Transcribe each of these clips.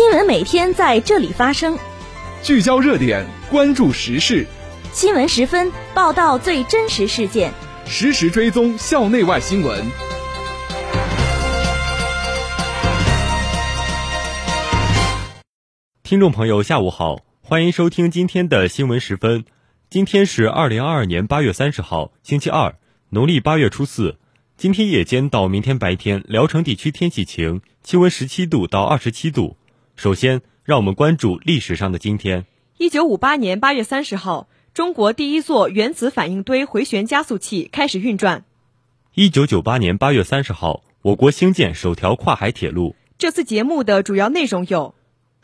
新闻每天在这里发生，聚焦热点，关注时事。新闻十分报道最真实事件，实时追踪校内外新闻。听众朋友，下午好，欢迎收听今天的新闻十分。今天是二零二二年八月三十号，星期二，农历八月初四。今天夜间到明天白天，聊城地区天气晴，气温十七度到二十七度。首先，让我们关注历史上的今天。一九五八年八月三十号。中国第一座原子反应堆回旋加速器开始运转。一九九八年八月三十号，我国兴建首条跨海铁路。这次节目的主要内容有：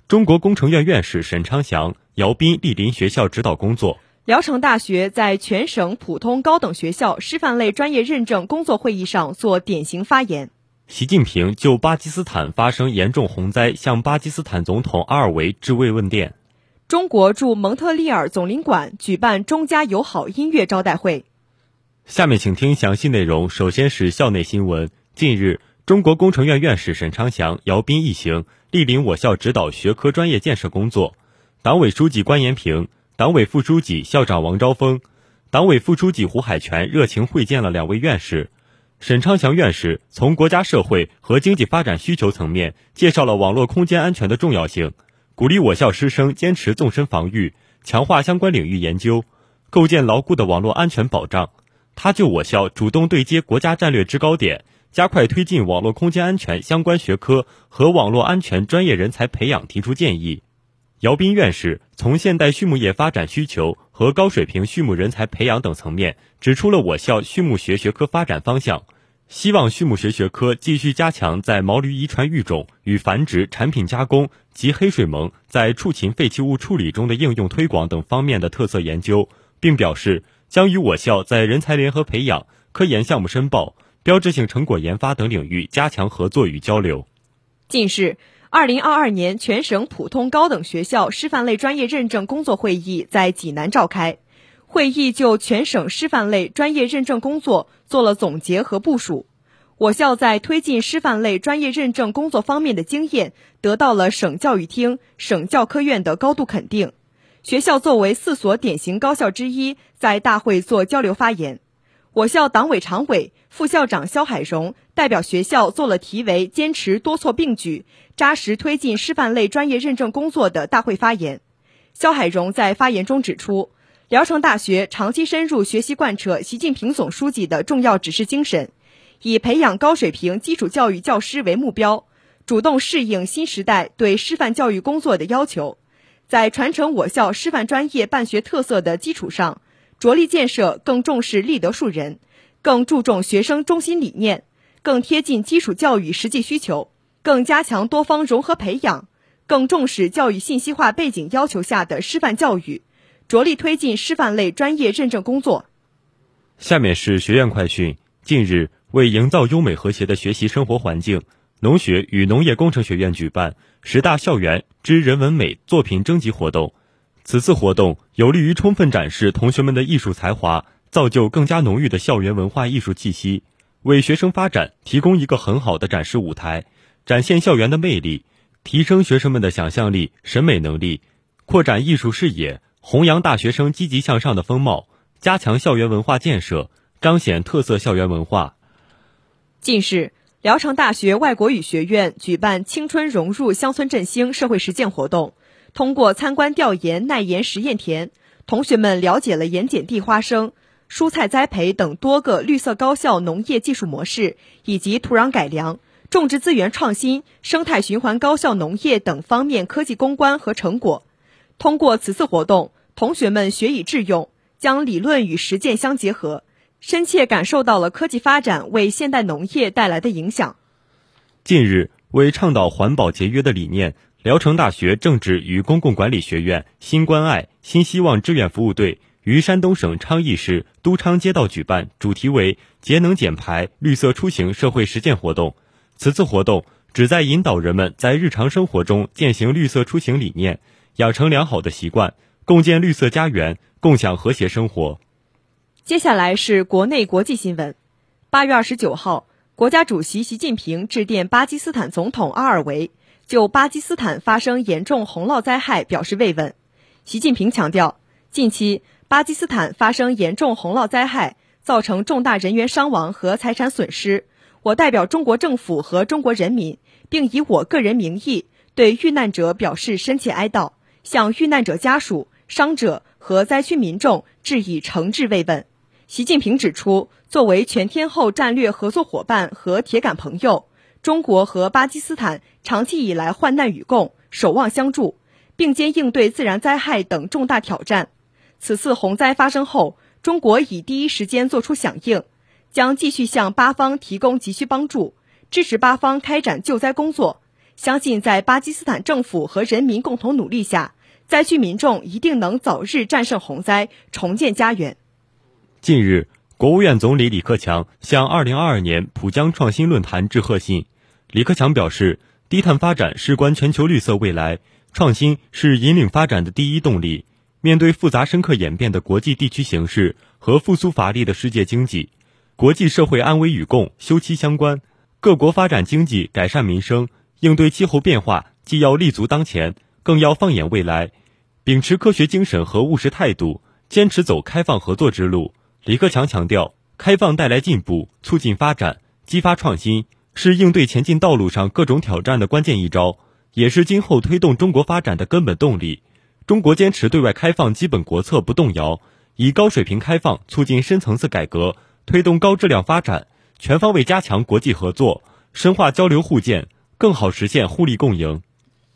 中国工程院院士沈昌祥、姚斌莅临学校指导工作；聊城大学在全省普通高等学校师范类专业认证工作会议上做典型发言；习近平就巴基斯坦发生严重洪灾向巴基斯坦总统阿尔维致慰问电。中国驻蒙特利尔总领馆举办中加友好音乐招待会。下面请听详细内容。首先是校内新闻。近日，中国工程院院士沈昌祥、姚斌一行莅临我校指导学科专业建设工作。党委书记关延平、党委副书记、校长王昭峰、党委副书记胡海泉热情会见了两位院士。沈昌祥院士从国家社会和经济发展需求层面介绍了网络空间安全的重要性。鼓励我校师生坚持纵深防御，强化相关领域研究，构建牢固的网络安全保障。他就我校主动对接国家战略制高点，加快推进网络空间安全相关学科和网络安全专业人才培养提出建议。姚斌院士从现代畜牧业发展需求和高水平畜牧人才培养等层面，指出了我校畜牧学学科发展方向。希望畜牧学学科继续加强在毛驴遗传育种与繁殖、产品加工及黑水虻在畜禽废弃物处理中的应用推广等方面的特色研究，并表示将与我校在人才联合培养、科研项目申报、标志性成果研发等领域加强合作与交流。近日，二零二二年全省普通高等学校师范类专业认证工作会议在济南召开。会议就全省师范类专业认证工作做了总结和部署。我校在推进师范类专业认证工作方面的经验得到了省教育厅、省教科院的高度肯定。学校作为四所典型高校之一，在大会做交流发言。我校党委常委、副校长肖海荣代表学校做了题为“坚持多措并举，扎实推进师范类专业认证工作”的大会发言。肖海荣在发言中指出。聊城大学长期深入学习贯彻习近平总书记的重要指示精神，以培养高水平基础教育教师为目标，主动适应新时代对师范教育工作的要求，在传承我校师范专业办学特色的基础上，着力建设更重视立德树人、更注重学生中心理念、更贴近基础教育实际需求、更加强多方融合培养、更重视教育信息化背景要求下的师范教育。着力推进师范类专业认证工作。下面是学院快讯。近日，为营造优美和谐的学习生活环境，农学与农业工程学院举办十大校园之人文美作品征集活动。此次活动有利于充分展示同学们的艺术才华，造就更加浓郁的校园文化艺术气息，为学生发展提供一个很好的展示舞台，展现校园的魅力，提升学生们的想象力、审美能力，扩展艺术视野。弘扬大学生积极向上的风貌，加强校园文化建设，彰显特色校园文化。近日，聊城大学外国语学院举办“青春融入乡村振兴”社会实践活动。通过参观调研耐盐实验田，同学们了解了盐碱地花生、蔬菜栽培等多个绿色高效农业技术模式，以及土壤改良、种植资源创新、生态循环高效农业等方面科技攻关和成果。通过此次活动。同学们学以致用，将理论与实践相结合，深切感受到了科技发展为现代农业带来的影响。近日，为倡导环保节约的理念，聊城大学政治与公共管理学院新关爱新希望志愿服务队于山东省昌邑市都昌街道举办主题为“节能减排、绿色出行”社会实践活动。此次活动旨在引导人们在日常生活中践行绿色出行理念，养成良好的习惯。共建绿色家园，共享和谐生活。接下来是国内国际新闻。八月二十九号，国家主席习近平致电巴基斯坦总统阿尔维，就巴基斯坦发生严重洪涝灾害表示慰问。习近平强调，近期巴基斯坦发生严重洪涝灾害，造成重大人员伤亡和财产损失。我代表中国政府和中国人民，并以我个人名义对遇难者表示深切哀悼，向遇难者家属、伤者和灾区民众致以诚挚慰问。习近平指出，作为全天候战略合作伙伴和铁杆朋友，中国和巴基斯坦长期以来患难与共、守望相助，并肩应对自然灾害等重大挑战。此次洪灾发生后，中国已第一时间作出响应，将继续向巴方提供急需帮助，支持巴方开展救灾工作。相信在巴基斯坦政府和人民共同努力下，灾区民众一定能早日战胜洪灾，重建家园。近日，国务院总理李克强向2022年浦江创新论坛致贺信。李克强表示，低碳发展事关全球绿色未来，创新是引领发展的第一动力。面对复杂深刻演变的国际地区形势和复苏乏力的世界经济，国际社会安危与共休戚相关。各国发展经济、改善民生、应对气候变化，既要立足当前，更要放眼未来，秉持科学精神和务实态度，坚持走开放合作之路。李克强强调，开放带来进步，促进发展，激发创新，是应对前进道路上各种挑战的关键一招，也是今后推动中国发展的根本动力。中国坚持对外开放基本国策不动摇，以高水平开放促进深层次改革，推动高质量发展，全方位加强国际合作，深化交流互鉴，更好实现互利共赢。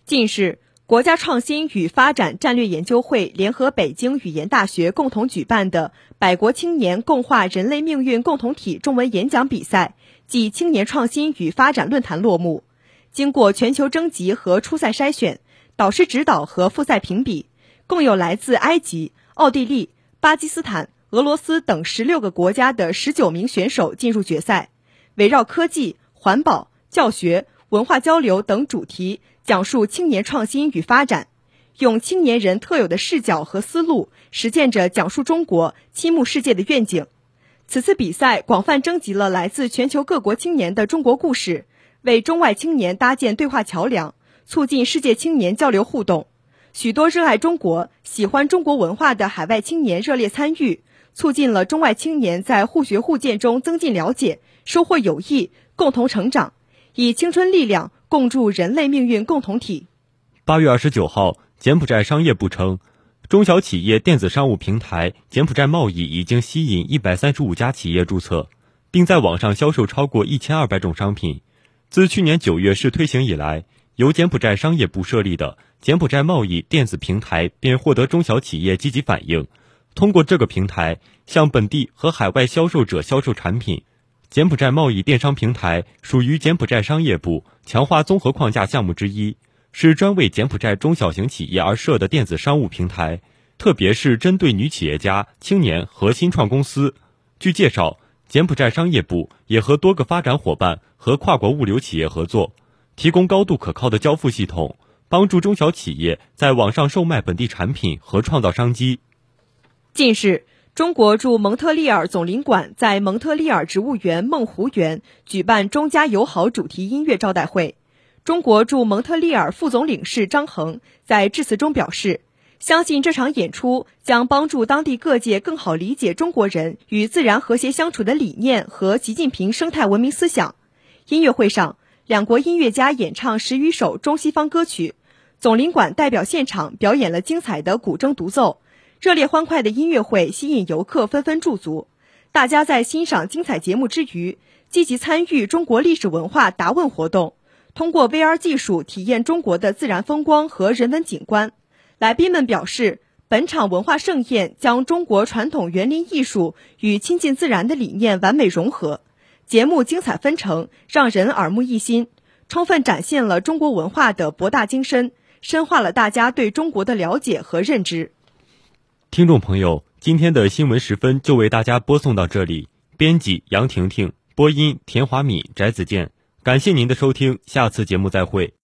近日。国家创新与发展战略研究会联合北京语言大学共同举办的“百国青年共话人类命运共同体”中文演讲比赛暨青年创新与发展论坛落幕。经过全球征集和初赛筛选，导师指导和复赛评比，共有来自埃及、奥地利、巴基斯坦、俄罗斯等十六个国家的十九名选手进入决赛。围绕科技、环保、教学。文化交流等主题，讲述青年创新与发展，用青年人特有的视角和思路，实践着讲述中国、倾慕世界的愿景。此次比赛广泛征集了来自全球各国青年的中国故事，为中外青年搭建对话桥梁，促进世界青年交流互动。许多热爱中国、喜欢中国文化的海外青年热烈参与，促进了中外青年在互学互鉴中增进了解，收获友谊，共同成长。以青春力量共筑人类命运共同体。八月二十九号，柬埔寨商业部称，中小企业电子商务平台柬埔寨贸易已经吸引一百三十五家企业注册，并在网上销售超过一千二百种商品。自去年九月试推行以来，由柬埔寨商业部设立的柬埔寨贸易电子平台便获得中小企业积极反应，通过这个平台向本地和海外销售者销售产品。柬埔寨贸易电商平台属于柬埔寨商业部强化综合框架项目之一，是专为柬埔寨中小型企业而设的电子商务平台，特别是针对女企业家、青年和新创公司。据介绍，柬埔寨商业部也和多个发展伙伴和跨国物流企业合作，提供高度可靠的交付系统，帮助中小企业在网上售卖本地产品和创造商机。近日。中国驻蒙特利尔总领馆在蒙特利尔植物园梦湖园举办“中加友好”主题音乐招待会。中国驻蒙特利尔副总领事张恒在致辞中表示，相信这场演出将帮助当地各界更好理解中国人与自然和谐相处的理念和习近平生态文明思想。音乐会上，两国音乐家演唱十余首中西方歌曲，总领馆代表现场表演了精彩的古筝独奏。热烈欢快的音乐会吸引游客纷纷驻足，大家在欣赏精彩节目之余，积极参与中国历史文化答问活动，通过 VR 技术体验中国的自然风光和人文景观。来宾们表示，本场文化盛宴将中国传统园林艺术与亲近自然的理念完美融合，节目精彩纷呈，让人耳目一新，充分展现了中国文化的博大精深，深化了大家对中国的了解和认知。听众朋友，今天的新闻时分就为大家播送到这里。编辑杨婷婷，播音田华敏、翟子健。感谢您的收听，下次节目再会。